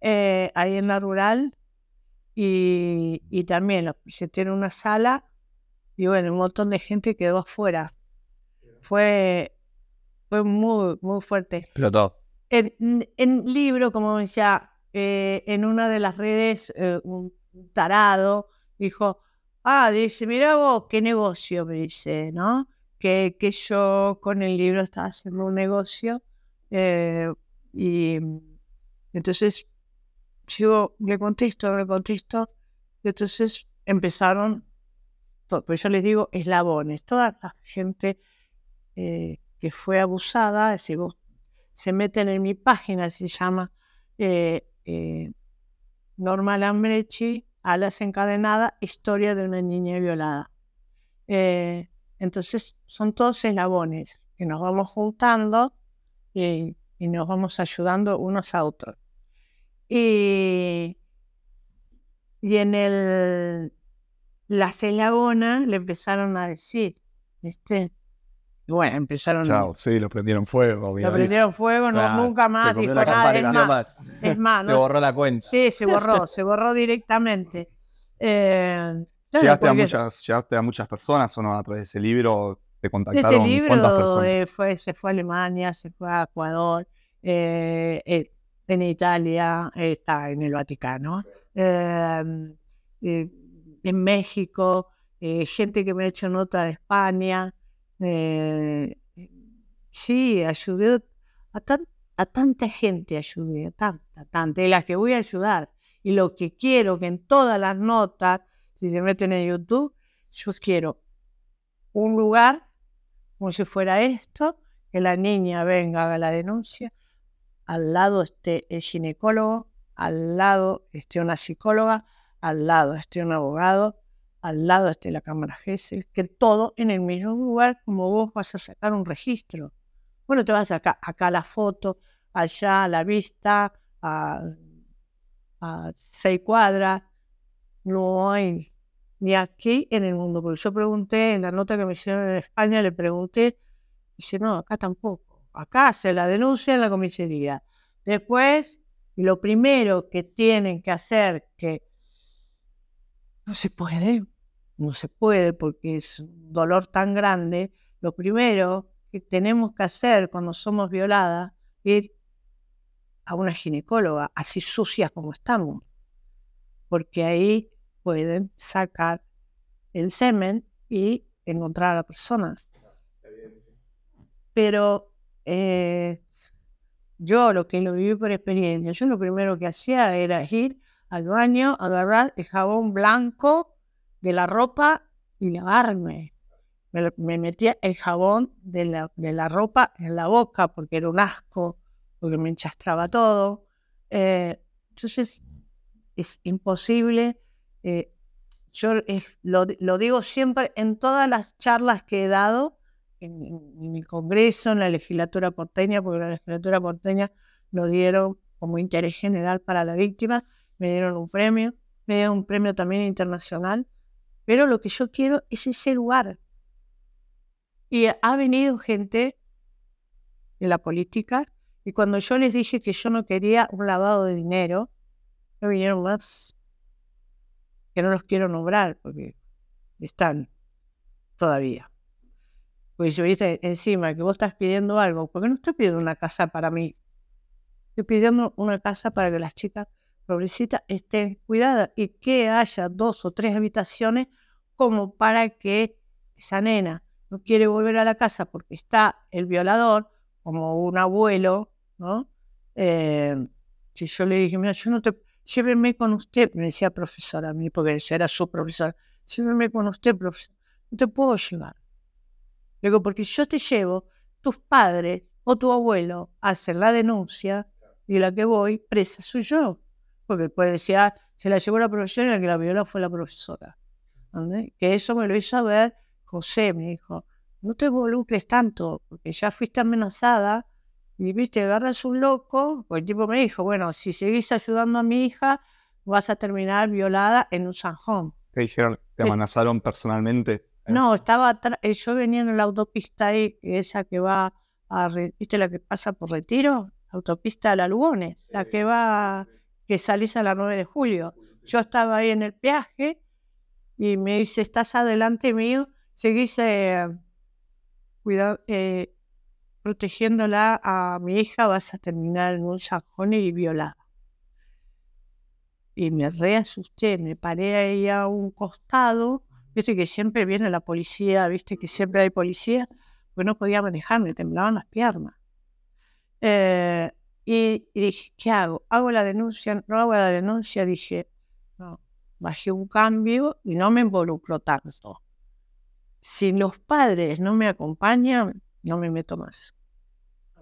eh, ahí en la rural y, y también se tiene una sala y bueno, un montón de gente quedó afuera. Fue, fue muy, muy fuerte. Explotó. En, en libro, como decía, eh, en una de las redes, eh, un tarado dijo, ah, dice, mira vos, qué negocio, me dice, ¿no? Que, que yo con el libro estaba haciendo un negocio. eh, y entonces yo le contesto, le contesto, y entonces empezaron, pues yo les digo eslabones, toda la gente eh, que fue abusada, si se meten en mi página, se llama eh, eh, Norma Lambrechi, Alas Encadenada, Historia de una niña violada. Entonces son todos eslabones que nos vamos juntando y nos vamos ayudando unos a otros. Y, y en el, la eslabona le empezaron a decir, ¿viste? Bueno, empezaron Chao, sí, lo prendieron fuego. lo prendieron fuego, no, Claro, nunca más dijo nada. Es más, más. es más, Se no- borró la cuenta. sí, se borró, se borró directamente. Eh, claro, ¿Llegaste, a muchas, ¿Llegaste a muchas personas o no a través de ese libro? ¿Te este contactaron? ¿Cuántas libro personas? eh, fue, se fue a Alemania, se fue a Ecuador, eh, eh, en Italia, está en el Vaticano, eh, eh, en México, eh, gente que me ha hecho nota de España. eh, sí, ayudé a, tan- a tanta gente, ayudé, a tanta, tanta, y las que voy a ayudar. Y lo que quiero que en todas las notas, si se meten en YouTube, yo quiero un lugar como si fuera esto, que la niña venga, haga la denuncia, al lado esté el ginecólogo, al lado esté una psicóloga, al lado esté un abogado, al lado esté la cámara GESEL, que todo en el mismo lugar, como vos vas a sacar un registro. Bueno, te vas acá, acá la foto, allá la vista, a, seis cuadras, no hay ni aquí en el mundo. Porque yo pregunté, en la nota que me hicieron en España, le pregunté, dice, no, acá tampoco. Acá se la denuncia en la comisaría. Después, y lo primero que tienen que hacer, que no se puede, no se puede porque es un dolor tan grande, lo primero que tenemos que hacer cuando somos violadas es ir a una ginecóloga, así sucias como estamos, porque ahí pueden sacar el semen y encontrar a la persona. Pero eh, yo lo que lo viví por experiencia, yo lo primero que hacía era ir al baño, agarrar el jabón blanco de la ropa y lavarme. Me, me metía el jabón de la, de la ropa en la boca porque era un asco, porque me enchastraba todo. Eh, entonces, es imposible. eh, yo es- lo, lo digo siempre en todas las charlas que he dado, en, en- el Congreso, en la legislatura porteña, porque la legislatura porteña lo dieron como interés general para las víctimas, me dieron un premio, me dieron un premio también internacional, pero lo que yo quiero es ese lugar. Y ha venido gente de la política, y cuando yo les dije que yo no quería un lavado de dinero, no vinieron más, que no los quiero nombrar, porque están todavía. Porque yo viste encima que vos estás pidiendo algo, porque no estoy pidiendo una casa para mí, estoy pidiendo una casa para que las chicas pobrecitas estén cuidadas y que haya dos o tres habitaciones como para que esa nena no quiere volver a la casa porque está el violador, como un abuelo, ¿no? Eh, si yo le dije, mira, yo no te, llévenme con usted, me decía profesora a mí, porque ella era su profesora, llévenme con usted, profesor, no te puedo llevar. Le digo, porque si yo te llevo, tus padres o tu abuelo hacen la denuncia y la que voy presa soy yo. Porque puede decir, ah, se la llevó la profesora y la que la violó fue la profesora. ¿Entendés? Que eso me lo hizo ver José, me dijo, no te involucres tanto, porque ya fuiste amenazada y viste, agarras un loco, pues el tipo me dijo, bueno, si seguís ayudando a mi hija, vas a terminar violada en un zanjón. Te dijeron, te Sí. amenazaron personalmente. Eh, No, estaba atrás, eh, yo venía en la autopista ahí, que esa que va a, ¿viste la que pasa por Retiro? Autopista a la Lugones, la que va, que salís a la 9 de julio. Yo estaba ahí en el peaje y me dice, estás adelante mío, seguís eh, cuida- eh, protegiéndola a mi hija, vas a terminar en un sajón y violada. Y me reasusté, me paré ahí a un costado, viste que siempre viene la policía, viste que siempre hay policía, pues no podía manejar, me temblaban las piernas. Eh, y, y dije, ¿qué hago? ¿Hago la denuncia? ¿No hago la denuncia? Dije, no, bajé un cambio y no me involucro tanto. Si los padres no me acompañan, no me meto más.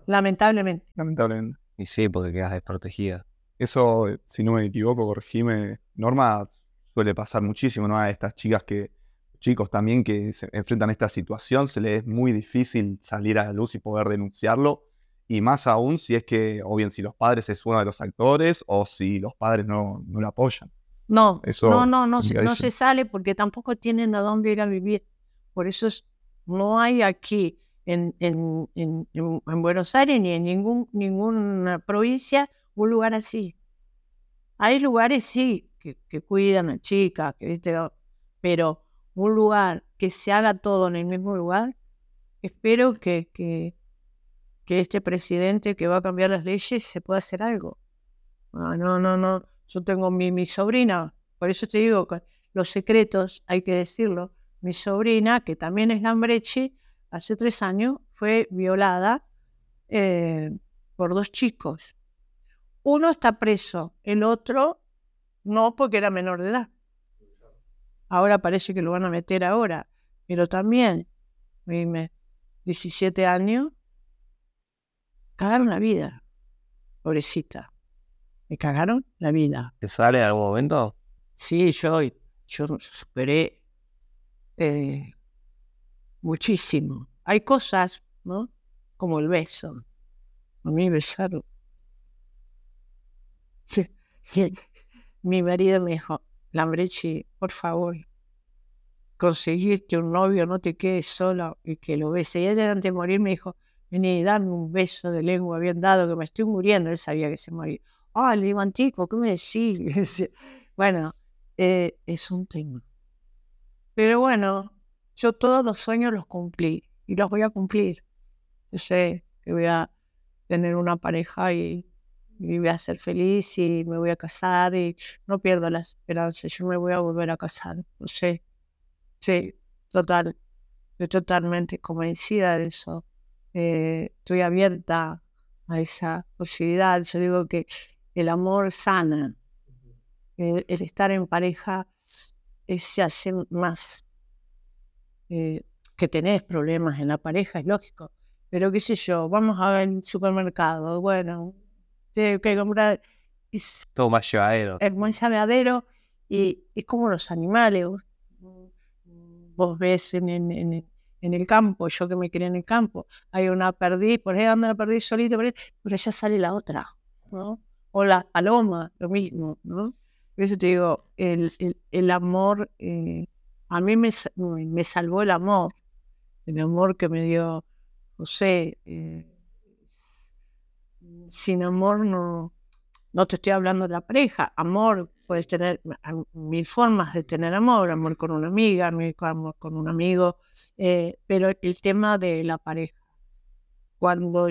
Lamentablemente. Lamentablemente. Y sí, porque quedas desprotegida. Eso, eh, si no me equivoco, corregime, Norma, suele pasar muchísimo, ¿no? A estas chicas que, chicos también que se enfrentan a esta situación, se les es muy difícil salir a la luz y poder denunciarlo. Y más aún si es que, o bien si los padres es uno de los actores, o si los padres no, no lo apoyan. No, Eso no, no, no, se- no complicadísimo. se sale porque tampoco tienen a dónde ir a vivir. Por eso es- no hay aquí en, en, en- en- en Buenos Aires ni en ningún, ninguna provincia un lugar así. Hay lugares, sí, que, que cuidan a chicas, que, ¿viste? no, pero un lugar que se haga todo en el mismo lugar, espero que, que, que este presidente que va a cambiar las leyes se pueda hacer algo. Ah, no, no, no. Yo tengo mi, mi sobrina, por eso te digo los secretos, hay que decirlo. Mi sobrina, que también es Lambrechi, hace tres años fue violada eh, por dos chicos. Uno está preso, el otro no porque era menor de edad. Ahora parece que lo van a meter ahora, pero también, dime, 17 años, cagaron la vida, pobrecita. Me cagaron la vida. ¿Te sale en algún momento? Sí, yo, yo superé eh, muchísimo. Hay cosas, ¿no? Como el beso. A mí besaron. Mi marido me dijo, Lambrechi, por favor, conseguir que un novio no te quede solo y que lo bese. Y él antes de morir me dijo, vení, dame un beso de lengua bien dado, que me estoy muriendo. Él sabía que se moría. Ah, le digo, Antico, ¿qué me decís? Bueno, eh, es un tema. Pero bueno, yo todos los sueños los cumplí y los voy a cumplir. Yo sé que voy a tener una pareja y, y voy a ser feliz y me voy a casar y no pierdo la esperanza. Yo me voy a volver a casar. No sé. Sí, total. Estoy totalmente convencida de eso. Eh, estoy abierta a esa posibilidad. Yo digo que el amor sana. El, estar en pareja se hace más. eh, que tenés problemas en la pareja, es lógico. Pero qué sé yo, vamos al supermercado, bueno, tengo que comprar. Es, Todo más llevadero. es muy sabedero y es como los animales. Vos, vos ves en, en- en- en el campo, yo que me crié en el campo, hay una perdiz, por ahí anda la perdiz solita, por ahí, pero ya sale la otra, ¿no? O la paloma, lo mismo, ¿no? Por eso te digo, el, el- el amor, eh, a mí me me salvó el amor, el amor que me dio José. eh, sin amor no, no te estoy hablando de la pareja. Amor, puedes tener mil formas de tener amor, amor con una amiga, ami- amor con un amigo, eh, pero el tema de la pareja, cuando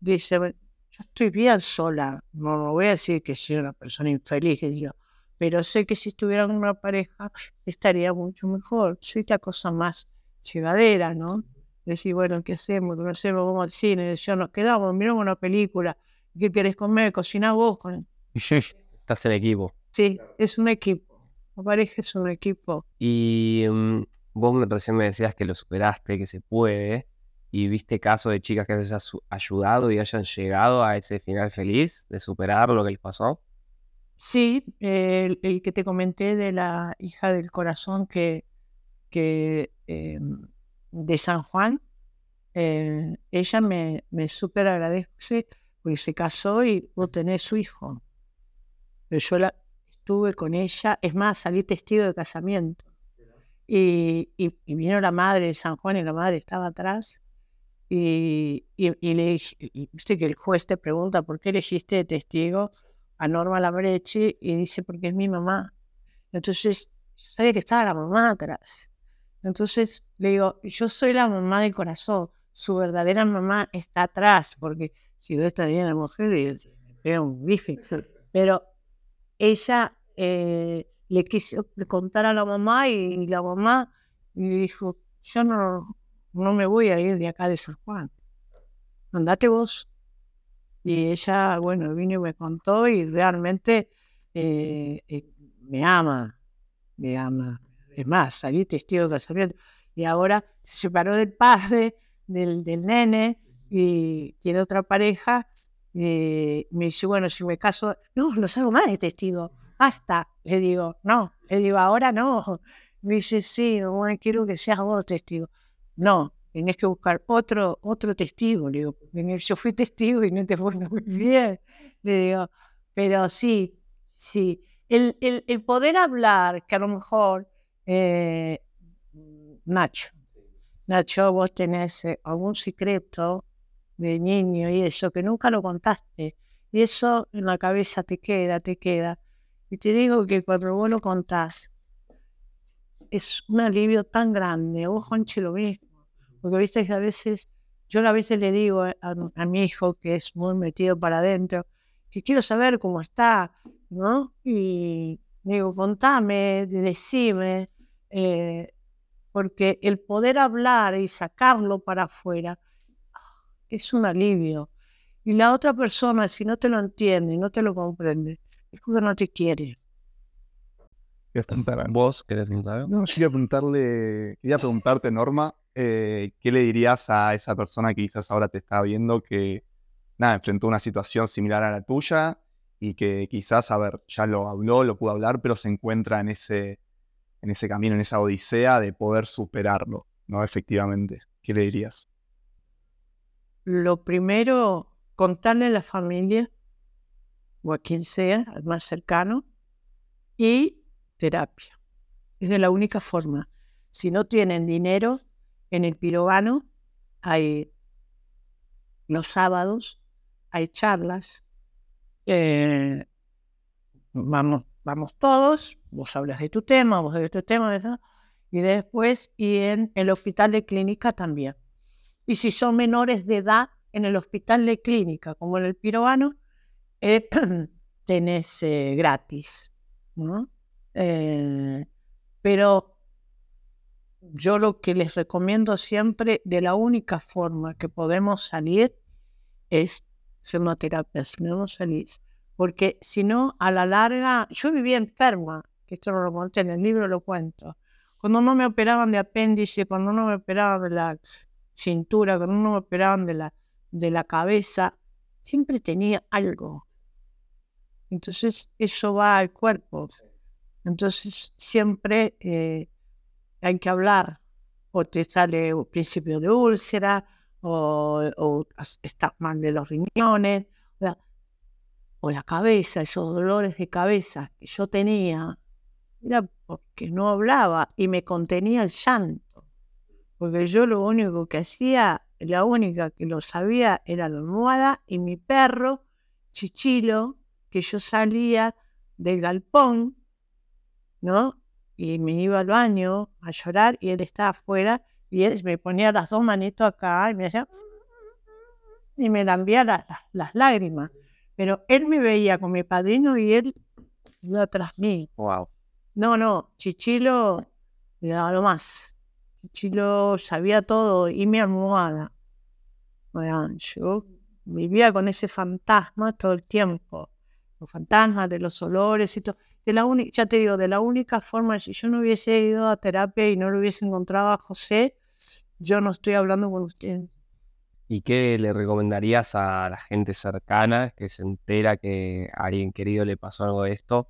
dice, "Bueno, yo estoy bien sola, no, no voy a decir que soy una persona infeliz, yo, pero sé que si estuviera con una pareja estaría mucho mejor, soy la cosa más llevadera, ¿no? Decir, bueno, ¿qué hacemos? ¿Qué hacemos? Vamos al cine, ya nos quedamos, miramos una película, ¿qué querés comer? Cocina vos. con- Estás en equipo. Sí, es un equipo. La pareja es un equipo. Y mm, vos me- recién me decías que lo superaste, que se puede, y viste casos de chicas que hayas ayudado y hayan llegado a ese final feliz de superar lo que les pasó. Sí, el, el que te comenté de la hija del corazón que, que eh, de San Juan, eh, ella me, me súper agradece porque se casó y pudo tener su hijo. Pero yo estuve con ella, es más, salí testigo de casamiento. Y, y- vino la madre de San Juan y la madre estaba atrás. Y, y- le dije, viste que el juez te pregunta por qué elegiste de testigo a Norma Labrechi y dice porque es mi mamá. Entonces sabía que estaba la mamá atrás. Entonces le digo, yo soy la mamá del corazón, su verdadera mamá está atrás, porque si no estaría la mujer, era un bife. Pero ella eh, le quiso contar a la mamá y, la mamá le dijo, yo no, no me voy a ir de acá de San Juan, andate vos. Y ella, bueno, vino y me contó y realmente eh, eh, me ama, me ama. Es más, salí testigo de casamiento. Y ahora se separó del padre, del, del nene, y tiene otra pareja. Y me dice, bueno, si me caso, no, no salgo más de testigo. Hasta, le digo, no, le digo, ahora no. Me dice, sí, bueno, quiero que seas vos testigo. No, tenés que buscar otro, otro testigo. Le digo, yo fui testigo y no te fue muy bien. Le digo, pero sí, sí. El, el, el poder hablar, que a lo mejor, eh, Nacho, Nacho, vos tenés eh, algún secreto de niño y eso que nunca lo contaste. Y eso en la cabeza te queda, te queda. Y te digo que cuando vos lo contás, es un alivio tan grande. Vos, Juanchi, lo mismo. Porque viste que a veces, yo a veces le digo a, mi hijo, que es muy metido para adentro, que quiero saber cómo está, ¿no? Y digo, contame, decime, eh, porque el poder hablar y sacarlo para afuera es un alivio. Y la otra persona, si no te lo entiende, no te lo comprende, es porque no te quiere. ¿Vos querés preguntar? No, yo quería preguntarle, quería preguntarte, Norma, eh, ¿qué le dirías a esa persona que quizás ahora te está viendo que, nada, enfrentó una situación similar a la tuya y que quizás, a ver, ya lo habló, lo pudo hablar, pero se encuentra en ese, en ese camino, en esa odisea de poder superarlo, ¿no? Efectivamente. ¿Qué le dirías? Lo primero, contarle a la familia o a quien sea, al más cercano, y terapia. Es de la única forma. Si no tienen dinero, en el pirobano hay los sábados, hay charlas. Eh, vamos, vamos todos, vos hablas de tu tema, vos de tu tema, ¿verdad? y después, y en el hospital de clínica también. Y si son menores de edad, en el hospital de clínica, como en el pirobano, eh, tenés eh, gratis. ¿no? Eh, pero yo lo que les recomiendo siempre, de la única forma que podemos salir, es hacer una terapia, si no salís. Porque si no, a la larga, yo vivía enferma, que esto no lo conté en el libro, lo cuento. Cuando no me operaban de apéndice, cuando no me operaban de la cintura, cuando no me operaban de la, de la cabeza, siempre tenía algo. Entonces, eso va al cuerpo. Entonces, siempre eh, hay que hablar. O te sale un principio de úlcera, o, o estás mal de los riñones, o la cabeza, esos dolores de cabeza que yo tenía, era porque no hablaba y me contenía el llanto. Porque yo lo único que hacía, la única que lo sabía era la almohada y mi perro, Chichilo, que yo salía del galpón, ¿no? Y me iba al baño a llorar y él estaba afuera y él me ponía las dos manitos acá y me hacía... y me lambía las lágrimas. Pero él me veía con mi padrino y él iba tras mí. Wow. No, no, Chichilo era lo más. Chichilo sabía todo y mi almohada. Yo vivía con ese fantasma todo el tiempo. Los fantasmas de los olores y todo. De la ya te digo, de la única forma, si yo no hubiese ido a terapia y no lo hubiese encontrado a José, yo no estoy hablando con usted. ¿Y qué le recomendarías a la gente cercana que se entera que a alguien querido le pasó algo de esto?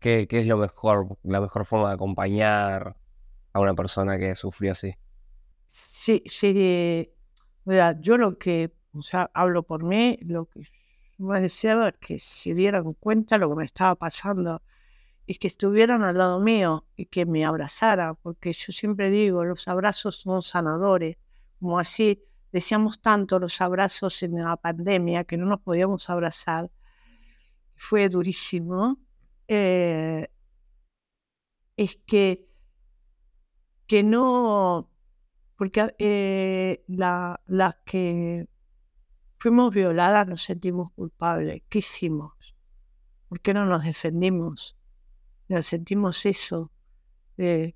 ¿Qué, es lo mejor, la mejor forma de acompañar a una persona que sufrió así? Sí, sí. yo lo que, o sea, hablo por mí, lo que me deseaba que se dieran cuenta lo que me estaba pasando y que estuvieran al lado mío y que me abrazaran, porque yo siempre digo, los abrazos son sanadores, como así decíamos tanto los abrazos en la pandemia que no nos podíamos abrazar. Fue durísimo. Eh, es que, que no, porque eh, la, las que fuimos violadas nos sentimos culpables. ¿Qué hicimos? ¿Por qué no nos defendimos? Nos sentimos eso. Eh,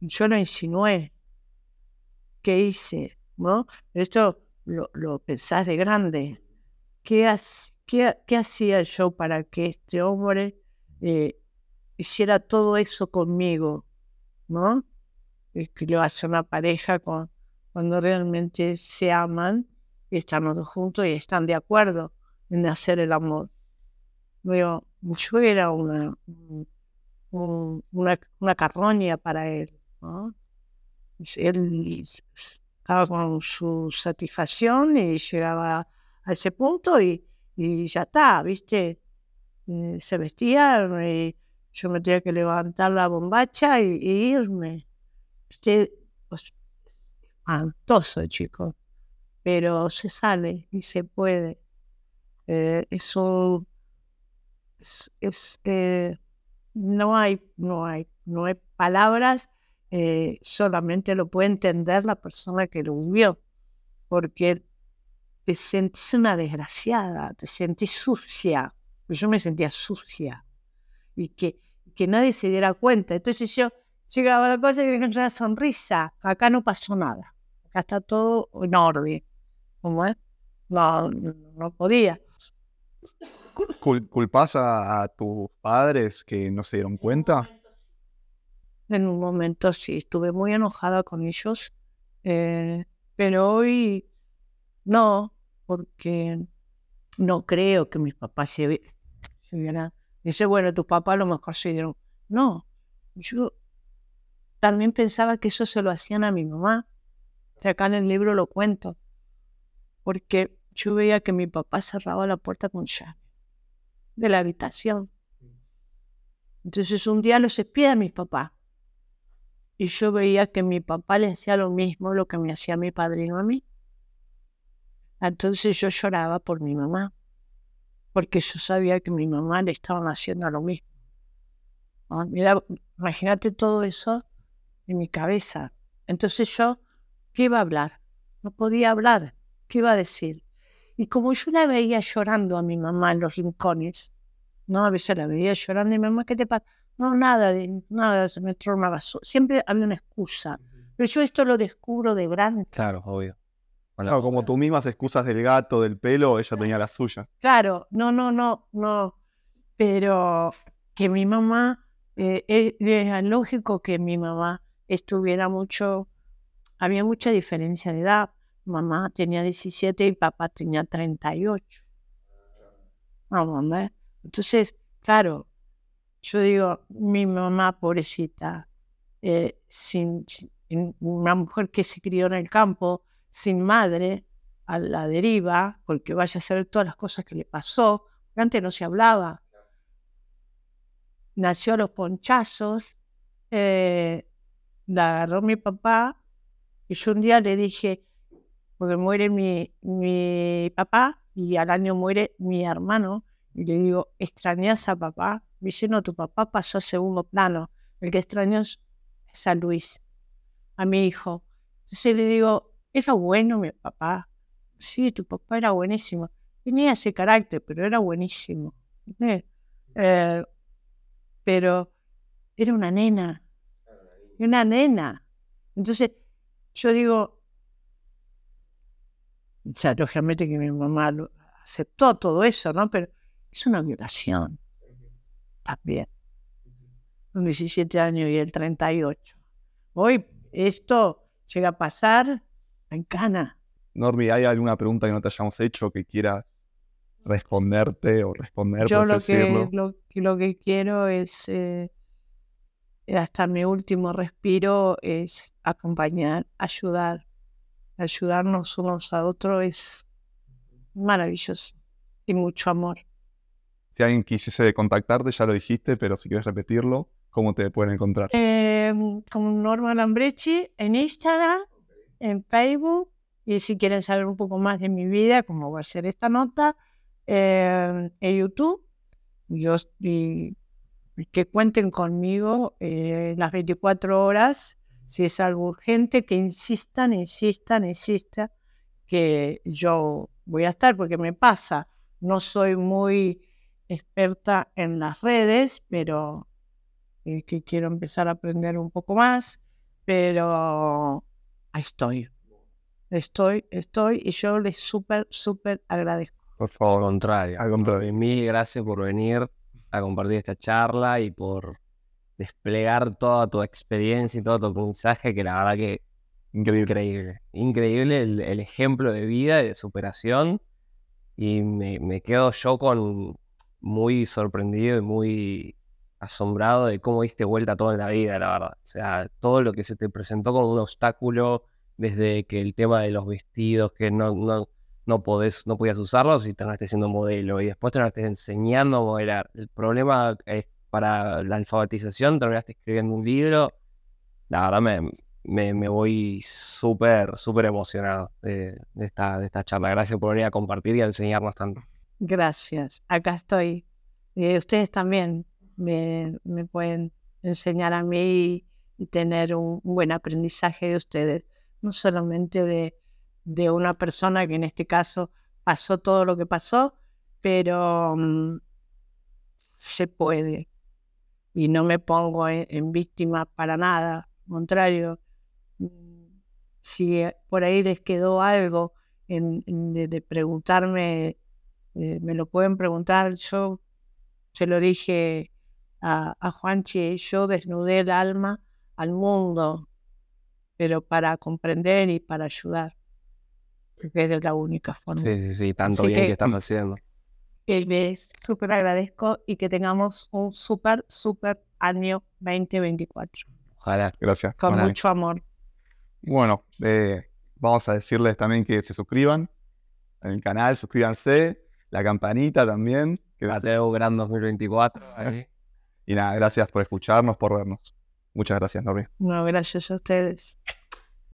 yo lo insinué. ¿Qué hice? ¿No? Esto lo, lo pensás de grande. ¿Qué, qué, hacía yo para que este hombre eh, hiciera todo eso conmigo? ¿No? Que lo hace una pareja con, cuando realmente se aman y están juntos y están de acuerdo en hacer el amor. Yo, yo era una, una, una carroña para él. ¿no? Él estaba con su satisfacción y llegaba a ese punto y, y ya está, ¿viste? Eh, se vestía y yo me tenía que levantar la bombacha y, irme. Usted, pues, espantoso, chicos, pero se sale y se puede. Eh, eso es, eh, no hay, no hay, no hay palabras, eh, solamente lo puede entender la persona que lo vivió, porque te sentís una desgraciada, te sentís sucia, yo me sentía sucia, y que, que nadie se diera cuenta. Entonces yo llegaba la cosa y me una sonrisa, acá no pasó nada, acá está todo en orden, ¿cómo es? No, no podía. ¿Culpas a, tus padres que no se dieron cuenta? En un momento sí, estuve muy enojada con ellos, eh, pero hoy no, porque no creo que mis papás se, hubieran... Dice, bueno, tus papás a lo mejor se dieron... No, yo también pensaba que eso se lo hacían a mi mamá. Acá en el libro lo cuento, porque yo veía que mi papá cerraba la puerta con llave de la habitación. Entonces un día los espié a mi papá y yo veía que mi papá le hacía lo mismo lo que me hacía mi padrino a mí. Entonces yo lloraba por mi mamá, porque yo sabía que mi mamá le estaban haciendo lo mismo. Ah, mira, imagínate todo eso en mi cabeza. Entonces yo, ¿qué iba a hablar? No podía hablar. ¿Qué iba a decir? Y como yo la veía llorando a mi mamá en los rincones, ¿no? A veces la veía llorando y mi mamá, ¿qué te pasa? No, nada, de, nada, se me tronaba. Siempre había una excusa. Pero yo esto lo descubro de grande. Claro, obvio. Claro, como tú mismas excusas del gato, del pelo, ella tenía la suya. Claro, no, no, no, no. Pero que mi mamá, eh, eh, era lógico que mi mamá estuviera mucho, había mucha diferencia de edad. Mamá tenía 17 y papá tenía 38. Vamos, ¿eh? Entonces, claro, yo digo, mi mamá pobrecita, eh, sin, una mujer que se crió en el campo, sin madre, a la deriva, porque vaya a saber todas las cosas que le pasó, antes no se hablaba. Nació a los ponchazos, eh, la agarró mi papá y yo un día le dije, porque muere mi, mi papá y al año muere mi hermano. Y le digo, ¿extrañas a papá? Me dice, no, tu papá pasó a segundo plano. El que extraño es a Luis, a mi hijo. Entonces le digo, ¿era bueno mi papá? Sí, tu papá era buenísimo. Tenía ese carácter, pero era buenísimo. Eh, pero era una nena. Una nena. Entonces, yo digo, o sea, lógicamente que mi mamá aceptó todo eso, ¿no? Pero es una violación también. Con 17 años y el 38. Hoy esto llega a pasar en cana. Normi, ¿hay alguna pregunta que no te hayamos hecho que quieras responderte o responder? Yo lo que, lo, lo, que quiero es, eh, hasta mi último respiro, es acompañar, ayudar, ayudarnos unos a otros es maravilloso y mucho amor. Si alguien quisiese contactarte, ya lo dijiste, pero si quieres repetirlo, ¿cómo te pueden encontrar? Eh, como Norma Lambrechi en Instagram, en Facebook, y si quieren saber un poco más de mi vida, como va a ser esta nota, em, en YouTube. Yo y que cuenten conmigo eh, las 24 horas. Si es algo urgente, que insistan, insistan, insistan, que yo voy a estar, porque me pasa. No soy muy experta en las redes, pero eh, que quiero empezar a aprender un poco más, pero ahí estoy. Estoy, estoy, y yo les súper, súper agradezco. Por favor. contrario. Al contrario. Mil gracias por venir a compartir esta charla y por desplegar toda tu experiencia y todo tu aprendizaje, que la verdad que Increíble. increíble. El ejemplo de vida y de superación. Y me, me quedo yo con muy sorprendido y muy asombrado de cómo diste vuelta todo en la vida, la verdad. O sea, todo lo que se te presentó como un obstáculo, desde que el tema de los vestidos, que no, no, no podés, no podías usarlos y terminaste siendo modelo. Y después terminaste enseñando a modelar. El problema es para la alfabetización, terminaste escribiendo un libro. La verdad me, me, me voy súper, súper emocionado de, de esta, de esta charla. Gracias por venir a compartir y a enseñarnos tanto. Gracias, acá estoy. Y ustedes también me, me pueden enseñar a mí y, y tener un, un buen aprendizaje de ustedes, no solamente de, de una persona que en este caso pasó todo lo que pasó, pero mm, se puede. Y no me pongo en, víctima para nada, al contrario. mm, Si por ahí les quedó algo en- de preguntarme, eh, me lo pueden preguntar. Yo se lo dije a, a Juanchi, yo desnudé el alma al mundo, pero para comprender y para ayudar, porque es la única forma. Sí, sí, sí, tanto Así bien que, que- estás haciendo. Que les súper agradezco y que tengamos un súper, súper año 2024, Ojalá. Gracias. con mucho amor. Bueno, eh, vamos a decirles también que se suscriban en el canal, suscríbanse, la campanita también. Mateo Gran 2024. ahí. Y nada, gracias por escucharnos, por vernos. Muchas gracias, Norby. No, gracias a ustedes.